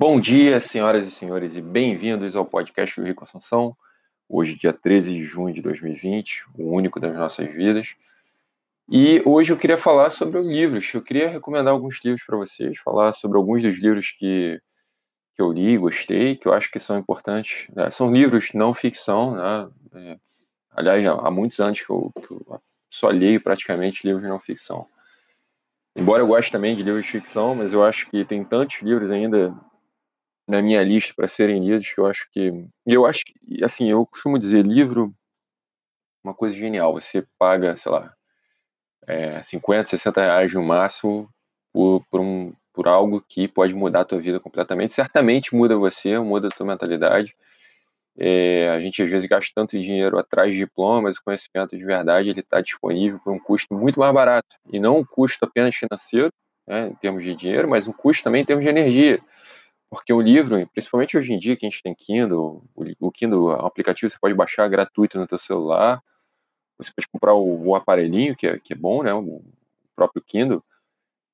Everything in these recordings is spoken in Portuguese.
Bom dia, senhoras e senhores, e bem-vindos ao podcast do Rico Assunção. Hoje, dia 13 de junho de 2020, o único das nossas vidas. E hoje eu queria falar sobre livros. Eu queria recomendar alguns livros para vocês, falar sobre alguns dos livros que, que eu li, gostei, que eu acho que são importantes. Né? São livros não ficção, né? É, aliás, há muitos anos que eu, que eu só leio praticamente livros não ficção. Embora eu goste também de livros de ficção, mas eu acho que tem tantos livros ainda na minha lista para serem lidos, eu acho que. Eu acho assim, eu costumo dizer, livro, uma coisa genial. Você paga, sei lá, é, 50, 60 reais no máximo por, por, um, por algo que pode mudar a tua vida completamente. Certamente muda você, muda a tua mentalidade. É, a gente às vezes gasta tanto dinheiro atrás de diplomas, o conhecimento de verdade ele está disponível por um custo muito mais barato. E não um custo apenas financeiro, né, em termos de dinheiro, mas um custo também em termos de energia. Porque o livro, principalmente hoje em dia que a gente tem Kindle, o Kindle, o aplicativo você pode baixar gratuito no teu celular, você pode comprar o, o aparelhinho, que é, que é bom, né, o próprio Kindle,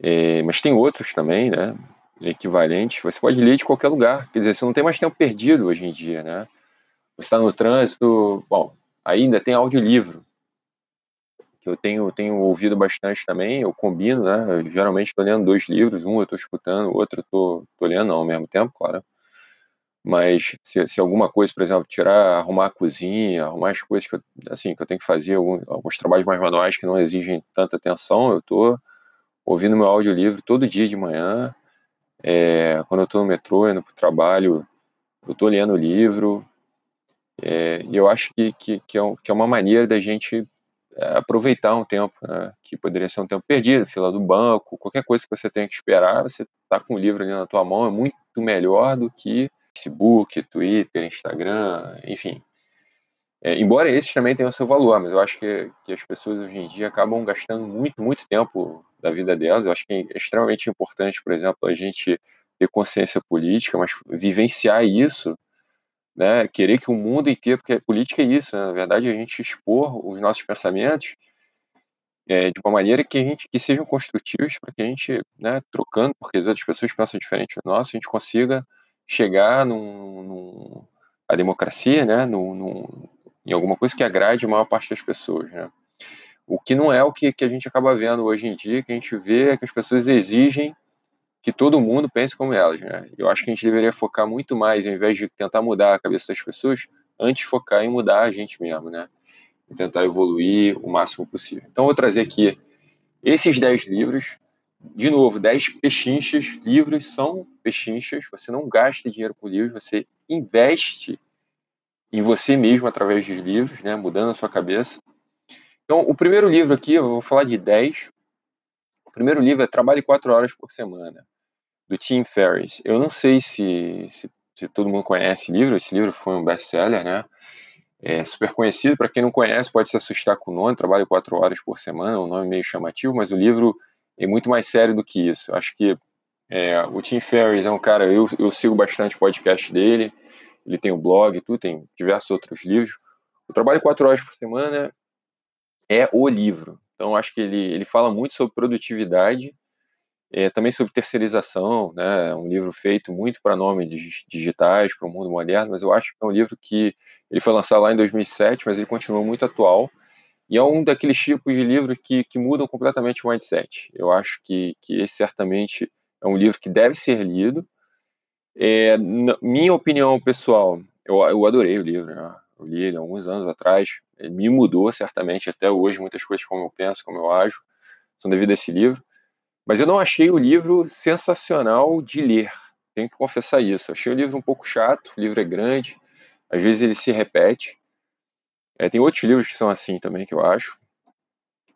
é, mas tem outros também, né, equivalentes, você pode ler de qualquer lugar, quer dizer, você não tem mais tempo perdido hoje em dia, né, você está no trânsito, bom, ainda tem audiolivro, que eu tenho, tenho ouvido bastante também, eu combino, né? Eu, geralmente estou lendo dois livros, um eu estou escutando, o outro eu estou lendo ao mesmo tempo, claro. Mas se, se, alguma coisa, por exemplo, tirar, arrumar a cozinha, arrumar as coisas que eu, assim, que eu tenho que fazer, alguns, alguns trabalhos mais manuais que não exigem tanta atenção, eu estou ouvindo meu audiolivro todo dia de manhã. É, quando eu estou no metrô, indo para o trabalho, eu estou lendo o livro. É, e eu acho que, que, que, é, que é uma maneira da gente aproveitar um tempo né, que poderia ser um tempo perdido, fila do banco, qualquer coisa que você tenha que esperar, você está com o livro ali na tua mão, é muito melhor do que Facebook, Twitter, Instagram, enfim. É, embora esses também tenham seu valor, mas eu acho que, que as pessoas hoje em dia acabam gastando muito, muito tempo da vida delas. Eu acho que é extremamente importante, por exemplo, a gente ter consciência política, mas vivenciar isso né, querer que o mundo inteiro, porque política é isso, né, na verdade, a gente expor os nossos pensamentos é, de uma maneira que a gente que sejam construtivos para que a gente, né, trocando, porque as outras pessoas pensam diferente do nosso, a gente consiga chegar num, num a democracia, né, num, num, em alguma coisa que agrade a maior parte das pessoas, né. O que não é o que, que a gente acaba vendo hoje em dia, que a gente vê é que as pessoas exigem que todo mundo pense como elas, né? Eu acho que a gente deveria focar muito mais, ao invés de tentar mudar a cabeça das pessoas, antes focar em mudar a gente mesmo, né? E tentar evoluir o máximo possível. Então, vou trazer aqui esses 10 livros. De novo, 10 pechinchas. Livros são pechinchas. Você não gasta dinheiro com livros, você investe em você mesmo através dos livros, né? Mudando a sua cabeça. Então, o primeiro livro aqui, eu vou falar de 10. O primeiro livro é Trabalhe 4 horas por semana do Tim Ferriss. Eu não sei se, se, se todo mundo conhece esse livro, esse livro foi um best-seller, né? É super conhecido, para quem não conhece pode se assustar com o nome, trabalho quatro horas por semana, um nome meio chamativo, mas o livro é muito mais sério do que isso. Acho que é, o Tim Ferriss é um cara, eu, eu sigo bastante o podcast dele, ele tem o um blog, tudo, tem diversos outros livros. O Trabalho Quatro Horas por Semana é o livro. Então, acho que ele, ele fala muito sobre produtividade é, também sobre terceirização, né, um livro feito muito para nomes digitais, para o mundo moderno, mas eu acho que é um livro que ele foi lançado lá em 2007, mas ele continua muito atual, e é um daqueles tipos de livros que, que mudam completamente o mindset. Eu acho que, que esse certamente é um livro que deve ser lido. É, minha opinião pessoal, eu, eu adorei o livro, né? eu li ele alguns anos atrás, ele me mudou certamente até hoje, muitas coisas como eu penso, como eu ajo, são devido a esse livro. Mas eu não achei o livro sensacional de ler. Tenho que confessar isso. Achei o livro um pouco chato, o livro é grande, às vezes ele se repete. É, tem outros livros que são assim também, que eu acho.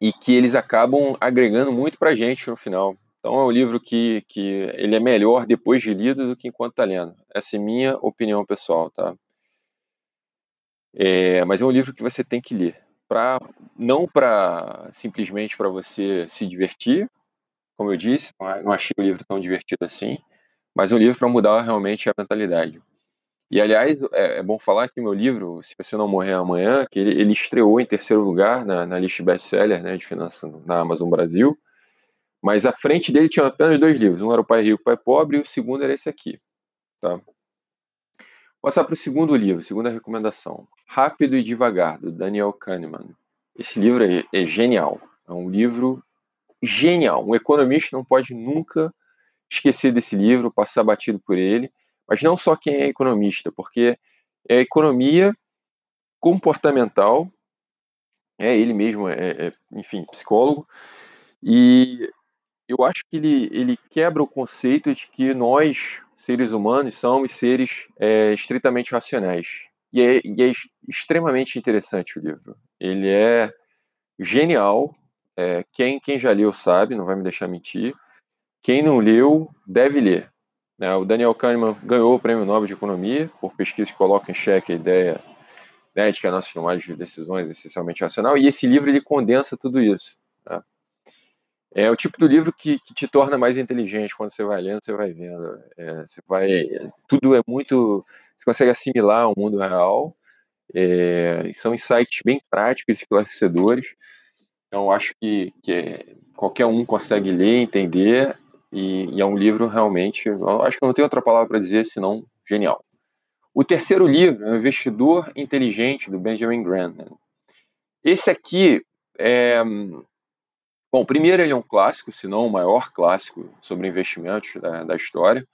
E que eles acabam agregando muito pra gente no final. Então é um livro que, que ele é melhor depois de lido do que enquanto está lendo. Essa é minha opinião pessoal, tá? É, mas é um livro que você tem que ler. Pra, não para simplesmente para você se divertir, como eu disse, não achei o livro tão divertido assim, mas um livro para mudar realmente a mentalidade. E aliás, é, é, bom falar que meu livro, Se Você Não Morrer Amanhã, que ele, ele estreou em terceiro lugar na, na lista best-seller né, de finanças na Amazon Brasil, mas à frente dele tinha apenas dois livros. Um era O Pai Rico, o Pai Pobre, e o segundo era esse aqui. Tá? Vou passar para o segundo livro, segunda recomendação. Rápido e Devagar, do Daniel Kahneman. Esse livro é, é genial. É um livro genial. Um economista não pode nunca esquecer desse livro, passar batido por ele. Mas não só quem é economista, porque é economia comportamental, é ele mesmo, é, é enfim, psicólogo, e eu acho que ele, ele quebra o conceito de que nós, seres humanos, somos seres é, estritamente racionais. E é, e é, extremamente interessante o livro. Ele é genial. É, quem, quem já leu sabe, não vai me deixar mentir. Quem não leu, deve ler. É, o Daniel Kahneman ganhou o Prêmio Nobel de Economia por pesquisa que coloca em xeque a ideia né, de que a nossa tomada de decisões é essencialmente racional. E esse livro ele condensa tudo isso. Né? É o tipo do livro que, que, te torna mais inteligente quando você vai lendo, você vai vendo. É, você vai, tudo é muito, você consegue assimilar o mundo real. É, são insights bem práticos e esclarecedores. Então, acho que, que qualquer um consegue ler, entender, e, e é um livro realmente, acho que não tem outra palavra para dizer senão genial. O terceiro livro é O Investidor Inteligente, do Benjamin Graham. Esse aqui é, Bom, primeiro ele é um clássico, se não o maior clássico sobre investimentos da, da história.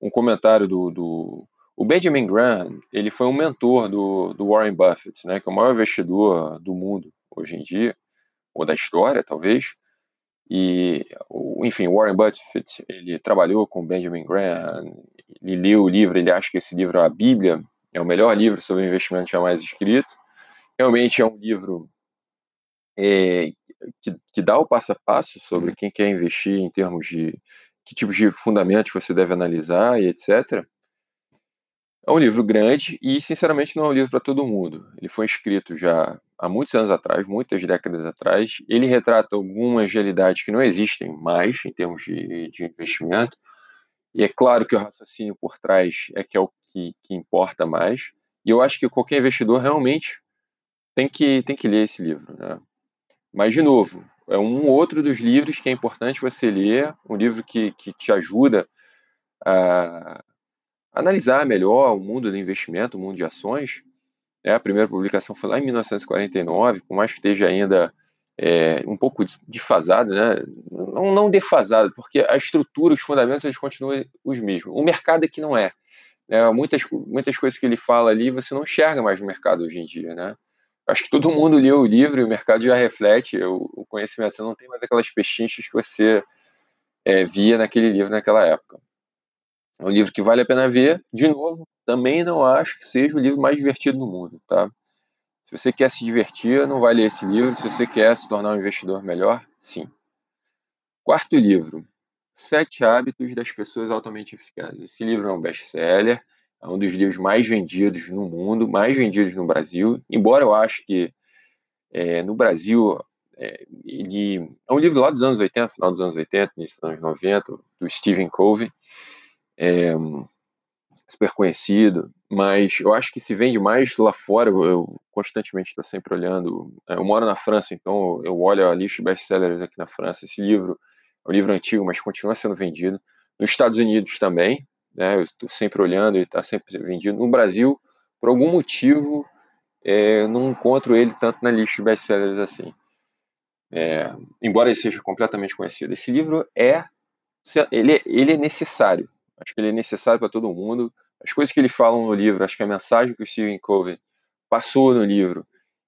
Um comentário do, do, o Benjamin Graham, ele foi um mentor do, do Warren Buffett, né, que é o maior investidor do mundo hoje em dia, ou da história, talvez. E, enfim, Warren Buffett, ele trabalhou com Benjamin Graham, ele leu o livro, ele acha que esse livro é a Bíblia, é o melhor livro sobre investimento jamais escrito. Realmente é um livro é, que, que dá o passo a passo sobre quem quer investir em termos de que tipos de fundamentos você deve analisar e etc. É um livro grande e, sinceramente, não é um livro para todo mundo. Ele foi escrito já há muitos anos atrás, muitas décadas atrás. Ele retrata algumas realidades que não existem mais em termos de, de investimento. E é claro que o raciocínio por trás é que é o que, que importa mais. E eu acho que qualquer investidor realmente tem que, tem que ler esse livro. Né? Mas, de novo, é um outro dos livros que é importante você ler, um livro que, que te ajuda a analisar melhor o mundo do investimento, o mundo de ações. É, a primeira publicação foi lá em 1949, por mais que esteja ainda é, um pouco defasado, né? não, não defasado, porque a estrutura, os fundamentos, eles continuam os mesmos. O mercado é que não é. Né? Muitas, muitas coisas que ele fala ali você não enxerga mais no mercado hoje em dia. Né? acho que todo mundo leu o livro e o mercado já reflete o, o conhecimento. Você não tem mais aquelas pechinchas que você é, via naquele livro naquela época. É um livro que vale a pena ver. De novo, também não acho que seja o livro mais divertido do mundo, tá? Se você quer se divertir, não vai ler esse livro. Se você quer se tornar um investidor melhor, sim. Quarto livro, Sete Hábitos das Pessoas Altamente Eficazes. Esse livro é um best-seller é um dos livros mais vendidos no mundo, mais vendidos no Brasil. Embora eu acho que é, no Brasil é, ele é um livro lá dos anos 80, final dos anos 80, início dos anos 90, do Stephen Covey, é, super conhecido, mas eu acho que se vende mais lá fora. Eu, eu constantemente estou sempre olhando. É, eu moro na França, então eu olho a lista de best-sellers aqui na França. Esse livro é um livro antigo, mas continua sendo vendido. Nos Estados Unidos também, né? Eu estou sempre olhando, ele está sempre vendido. No Brasil, por algum motivo, é, não encontro ele tanto na lista de best-sellers assim. É, embora ele seja completamente conhecido. Esse livro é ele, ele é necessário. Acho que ele é necessário para todo mundo. As coisas que ele fala no livro, acho que a mensagem que o Stephen Covey passou no livro,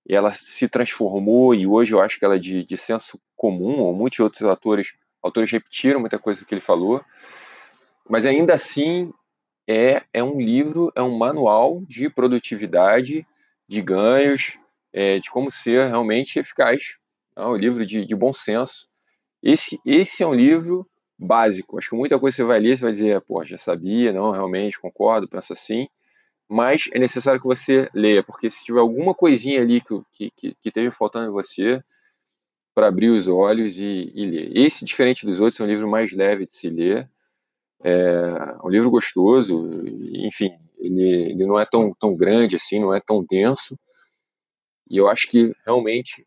ela se transformou e hoje eu acho que ela é de, de senso comum, ou muitos outros autores, autores repetiram muita coisa que ele falou. Mas ainda assim é, é um livro, é um manual de produtividade, de ganhos, é, de como ser realmente eficaz. É um livro de, de bom senso. Esse, esse é um livro básico. Acho que muita coisa você vai ler, você vai dizer, pô, já sabia, não, realmente, concordo, penso assim. Mas é necessário que você leia, porque se tiver alguma coisinha ali que, que, que esteja faltando em você, para abrir os olhos e, e, ler. Esse, diferente dos outros, é um livro mais leve de se ler. É um livro gostoso, enfim, ele, ele não é tão, tão grande assim, não é tão denso. E eu acho que realmente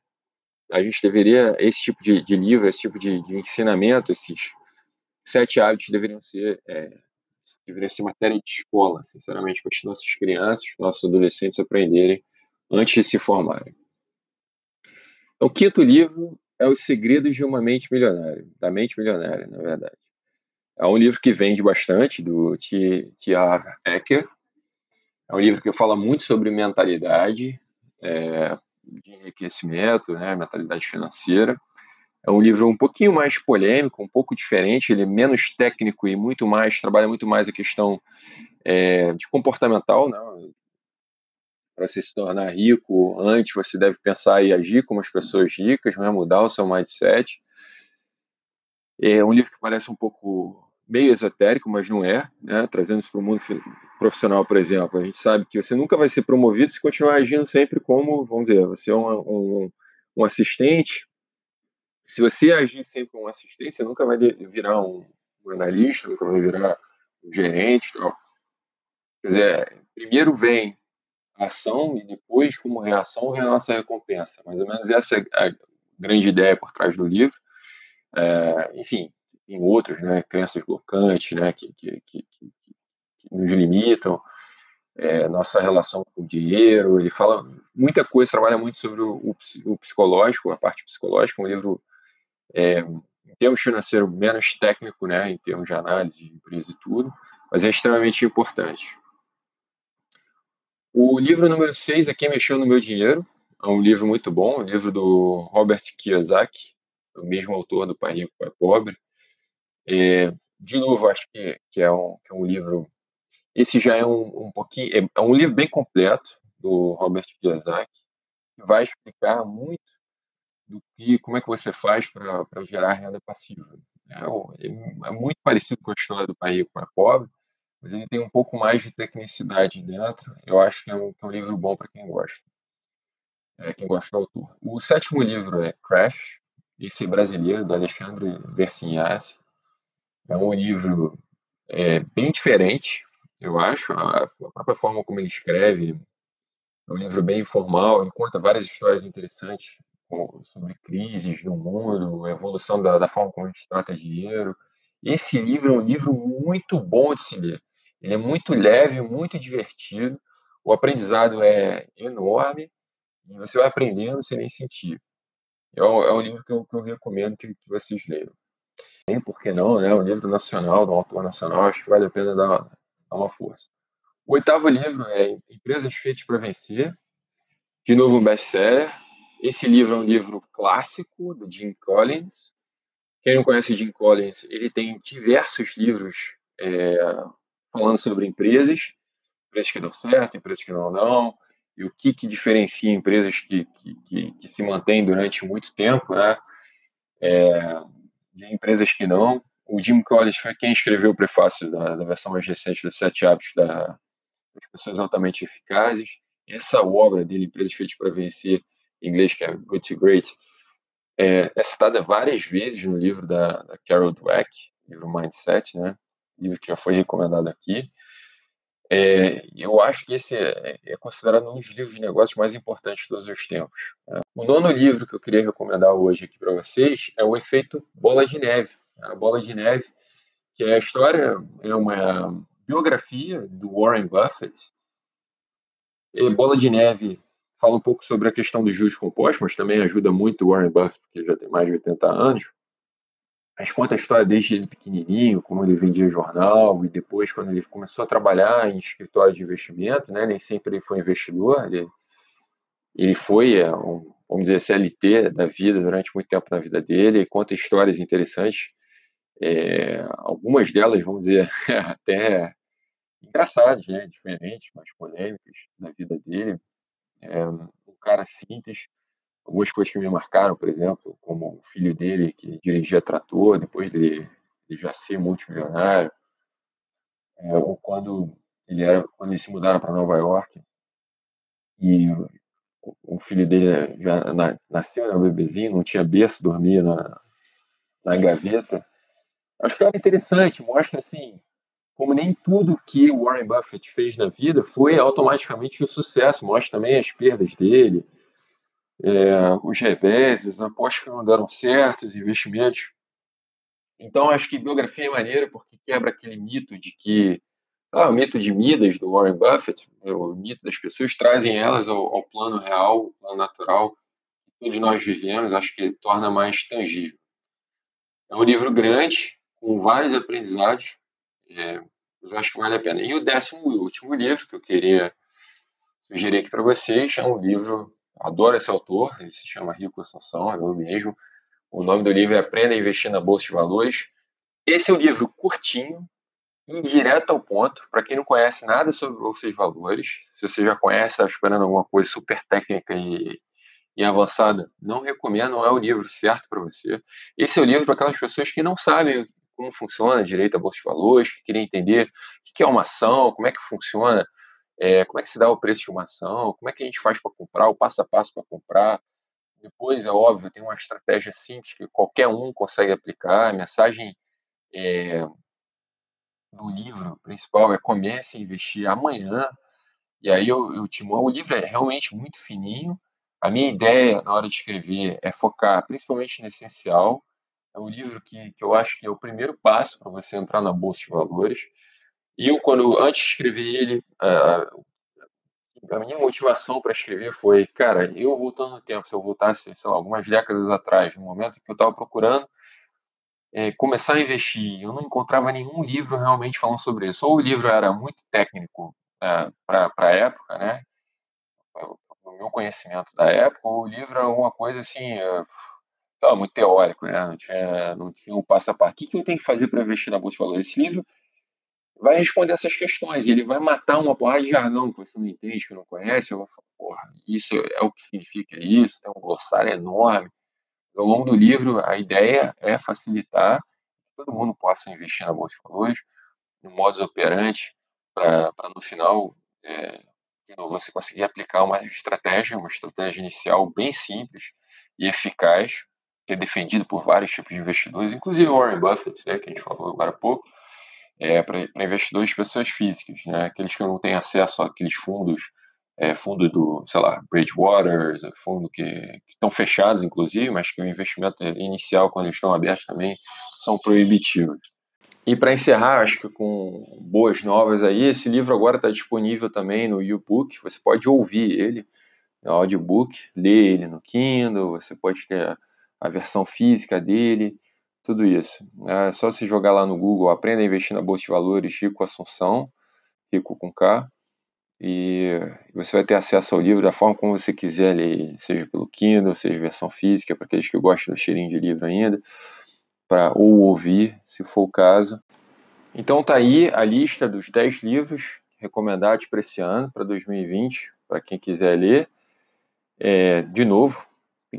a gente deveria, esse tipo de, de livro, esse tipo de, de, ensinamento, esses sete hábitos deveriam ser é, deveria ser matéria de escola, sinceramente, para as nossas crianças, nossos adolescentes aprenderem antes de se formarem. O quinto livro é Os Segredos de uma Mente Milionária, da Mente Milionária, na verdade. É um livro que vende bastante, do T. Harv Eker. É um livro que fala muito sobre mentalidade é, de enriquecimento, né, mentalidade financeira. É um livro um pouquinho mais polêmico, um pouco diferente, ele é menos técnico e muito mais, trabalha muito mais a questão é, de comportamental, né? Para você se tornar rico, antes você deve pensar e agir como as pessoas ricas, né? mudar o seu mindset. É um livro que parece um pouco meio esotérico, mas não é, né? trazendo isso para o mundo profissional, por exemplo. A gente sabe que você nunca vai ser promovido se continuar agindo sempre como, vamos dizer, você é um, um, um assistente. Se você agir sempre como assistente, você nunca vai virar um, um analista, nunca vai virar um gerente. Tal. Quer dizer, primeiro vem a ação e depois, como reação, vem a nossa recompensa. Mais ou menos essa é a grande ideia por trás do livro. É, enfim, em outros, né, crenças blocantes, né, que, que, que, que nos limitam, é, nossa relação com o dinheiro. Ele fala muita coisa, trabalha muito sobre o, o psicológico, a parte psicológica. Um livro, é, em termos financeiros, menos técnico, né, em termos de análise de empresa e tudo, mas é extremamente importante. O livro número 6 é Quem Mexeu no Meu Dinheiro. É um livro muito bom, um livro do Robert Kiyosaki, o mesmo autor do Pai Rico, Pai Pobre. É, de novo, acho que, que, é um, que é um livro. Esse já é um, um pouquinho. É, é, um livro bem completo do Robert Kiyosaki, que vai explicar muito do que, como é que você faz para gerar renda passiva. É, é, muito parecido com a história do Pai Rico, Pai Pobre, mas ele tem um pouco mais de tecnicidade dentro. Eu acho que é um, que é um livro bom para quem gosta. É, quem gosta do autor. O sétimo livro é Crash, esse brasileiro, do Alexandre Versinhas. É um livro é, bem diferente, eu acho. A, a, própria forma como ele escreve é um livro bem informal, ele conta várias histórias interessantes sobre crises no mundo, evolução da, da forma como a gente trata dinheiro. Esse livro é um livro muito bom de se ler. Ele é muito leve, muito divertido. O aprendizado é enorme e você vai aprendendo sem nem sentir. É um, é um livro que eu, que eu recomendo que, que vocês leiam tem por que não, né? Um livro nacional, de um autor nacional, acho que vale a pena dar, dar uma força. O oitavo livro é Empresas Feitas para Vencer, de novo um best-seller. Esse livro é um livro clássico do Jim Collins. Quem não conhece Jim Collins, ele tem diversos livros é, falando sobre empresas, empresas que dão certo, empresas que não dão, e o que, que diferencia empresas que, que, que, que se mantêm durante muito tempo, né? É, de empresas que não. O Jim Collins foi quem escreveu o prefácio da, da versão mais recente dos Sete Hábitos da, das Pessoas Altamente Eficazes. Essa obra dele, Empresas Feitas para Vencer, inglês, que é Good to Great, é, é citada várias vezes no livro da, da Carol Dweck, livro Mindset, né? livro que já foi recomendado aqui. É, eu acho que esse é, é, considerado um dos livros de negócios mais importantes de todos os tempos. Né? O nono livro que eu queria recomendar hoje aqui para vocês é o Efeito Bola de Neve. A Bola de Neve, que é a história, é uma biografia do Warren Buffett. E Bola de Neve fala um pouco sobre a questão dos juros compostos, mas também ajuda muito o Warren Buffett, que já tem mais de 80 anos. Mas conta a história desde ele pequenininho, como ele vendia jornal, e depois quando ele começou a trabalhar em escritório de investimento, né, nem sempre ele foi investidor, ele, ele foi, é, um, vamos dizer, CLT da vida durante muito tempo na vida dele, conta histórias interessantes, é, algumas delas, vamos dizer, até engraçadas, né, diferentes, mas polêmicas da vida dele. É um cara simples, algumas coisas que me marcaram, por exemplo, como o filho dele que dirigia trator depois de, de já ser multimilionário, é, ou quando ele era quando eles se mudaram para Nova York e o, filho dele já na, nasceu, né, um bebezinho, não tinha berço, dormia na, na gaveta. A história é interessante, mostra assim como nem tudo que o Warren Buffett fez na vida foi automaticamente um sucesso, mostra também as perdas dele, é, os reveses, apostas que não deram certo, os investimentos Então, acho que biografia é maneira porque quebra aquele mito de que. Ah, o mito de Midas, do Warren Buffett, o mito das pessoas, trazem elas ao, ao plano real, ao plano natural, que todos nós vivemos, acho que torna mais tangível. É um livro grande, com vários aprendizados, é, eu acho que vale a pena. E o décimo e último livro que eu queria sugerir aqui para vocês é um livro, adoro esse autor, ele se chama Rico Assunção, é eu mesmo. O nome do livro é Aprenda a Investir na Bolsa de Valores. Esse é um livro curtinho direto ao ponto, para quem não conhece nada sobre Bolsa de Valores. Se você já conhece, está esperando alguma coisa super técnica e, e avançada, não recomendo, não é o livro certo para você. Esse é o livro para aquelas pessoas que não sabem como funciona direito a Bolsa de Valores, que queria entender o que é uma ação, como é que funciona, é, como é que se dá o preço de uma ação, como é que a gente faz para comprar, o passo a passo para comprar. Depois, é óbvio, tem uma estratégia simples que qualquer um consegue aplicar. A mensagem é, do livro principal é comece a investir amanhã. E aí eu, eu te mostro, o livro é realmente muito fininho. A minha ideia na hora de escrever é focar principalmente no essencial, é um livro que, que eu acho que é o primeiro passo para você entrar na bolsa de valores. E eu, quando antes de escrever ele, a, a minha motivação para escrever foi, cara, eu voltando no tempo, se eu voltasse, sei lá, algumas décadas atrás, no momento que eu estava procurando é, começar a investir, eu não encontrava nenhum livro realmente falando sobre isso. Ou o livro era muito técnico é, para a época, né? O meu conhecimento da época, ou o livro era alguma coisa assim, é, estava muito teórico, né? Não tinha, não tinha um passo a passo. O que, que eu tenho que fazer para investir na Bolsa de Valores? Esse livro vai responder essas questões. Ele vai matar uma porrada de jargão que você não entende, que não conhece. Eu vou falar, porra, isso é o que significa isso. Tem um glossário enorme. Ao longo do livro, a ideia é facilitar que todo mundo possa investir na Bolsa de Valores, no modus operandi, para no final é, você conseguir aplicar uma estratégia, uma estratégia inicial bem simples e eficaz, que é defendido por vários tipos de investidores, inclusive Warren Buffett, né, que a gente falou agora há pouco, é, para investidores pessoas físicas, né, aqueles que não têm acesso àqueles fundos, é, fundo do, sei lá, Bridgewater, fundo que, que estão fechados, inclusive, mas que o investimento inicial, quando eles estão abertos também, são proibitivos. E para encerrar, acho que com boas novas aí, esse livro agora está disponível também no YouBook, você pode ouvir ele, no audiobook, ler ele no Kindle, você pode ter a versão física dele, tudo isso. É só se jogar lá no Google, aprenda a investir na Bolsa de Valores, Rico Assunção, Rico com K, e você vai ter acesso ao livro da forma como você quiser ler, seja pelo Kindle, seja versão física, para aqueles que gostam do cheirinho de livro ainda, para ou ouvir, se for o caso. Então tá aí a lista dos 10 livros recomendados para esse ano, para 2020, para quem quiser ler. É, de novo,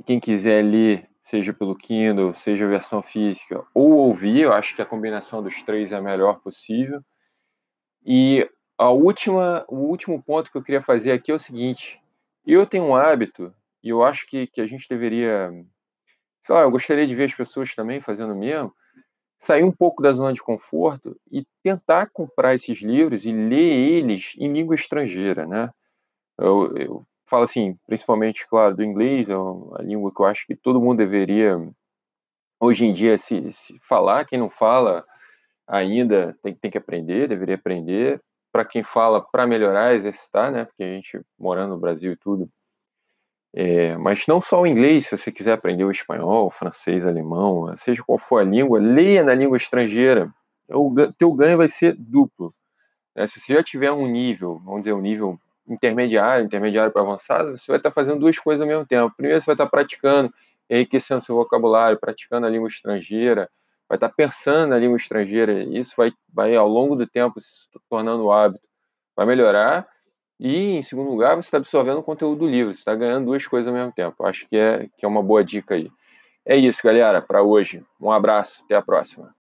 quem quiser ler, seja pelo Kindle, seja versão física, ou ouvir, eu acho que a combinação dos três é a melhor possível. E a última, o último ponto que eu queria fazer aqui é o seguinte: eu tenho um hábito, e eu acho que, que a gente deveria. Sei lá, eu gostaria de ver as pessoas também fazendo o mesmo, sair um pouco da zona de conforto e tentar comprar esses livros e ler eles em língua estrangeira, né? Eu, eu falo assim, principalmente, claro, do inglês, é a língua que eu acho que todo mundo deveria, hoje em dia, se, se falar. Quem não fala ainda tem, tem que aprender, deveria aprender. Para quem fala, para melhorar, exercitar, né? Porque a gente, morando no Brasil e tudo, é, mas não só o inglês, se você quiser aprender o espanhol, o francês, alemão, seja qual for a língua, leia na língua estrangeira. O teu ganho vai ser duplo. Né? Se você já tiver um nível, vamos dizer, um nível intermediário, intermediário para avançado, você vai estar fazendo duas coisas ao mesmo tempo. Primeiro, você vai estar praticando, enriquecendo seu vocabulário, praticando a língua estrangeira, vai estar pensando na língua estrangeira. Isso vai, vai ao longo do tempo, se tornando um hábito. Vai melhorar. E, em segundo lugar, você está absorvendo o conteúdo do livro. Você está ganhando duas coisas ao mesmo tempo. Acho que é, que é uma boa dica aí. É isso, galera, para hoje. Um abraço. Até a próxima.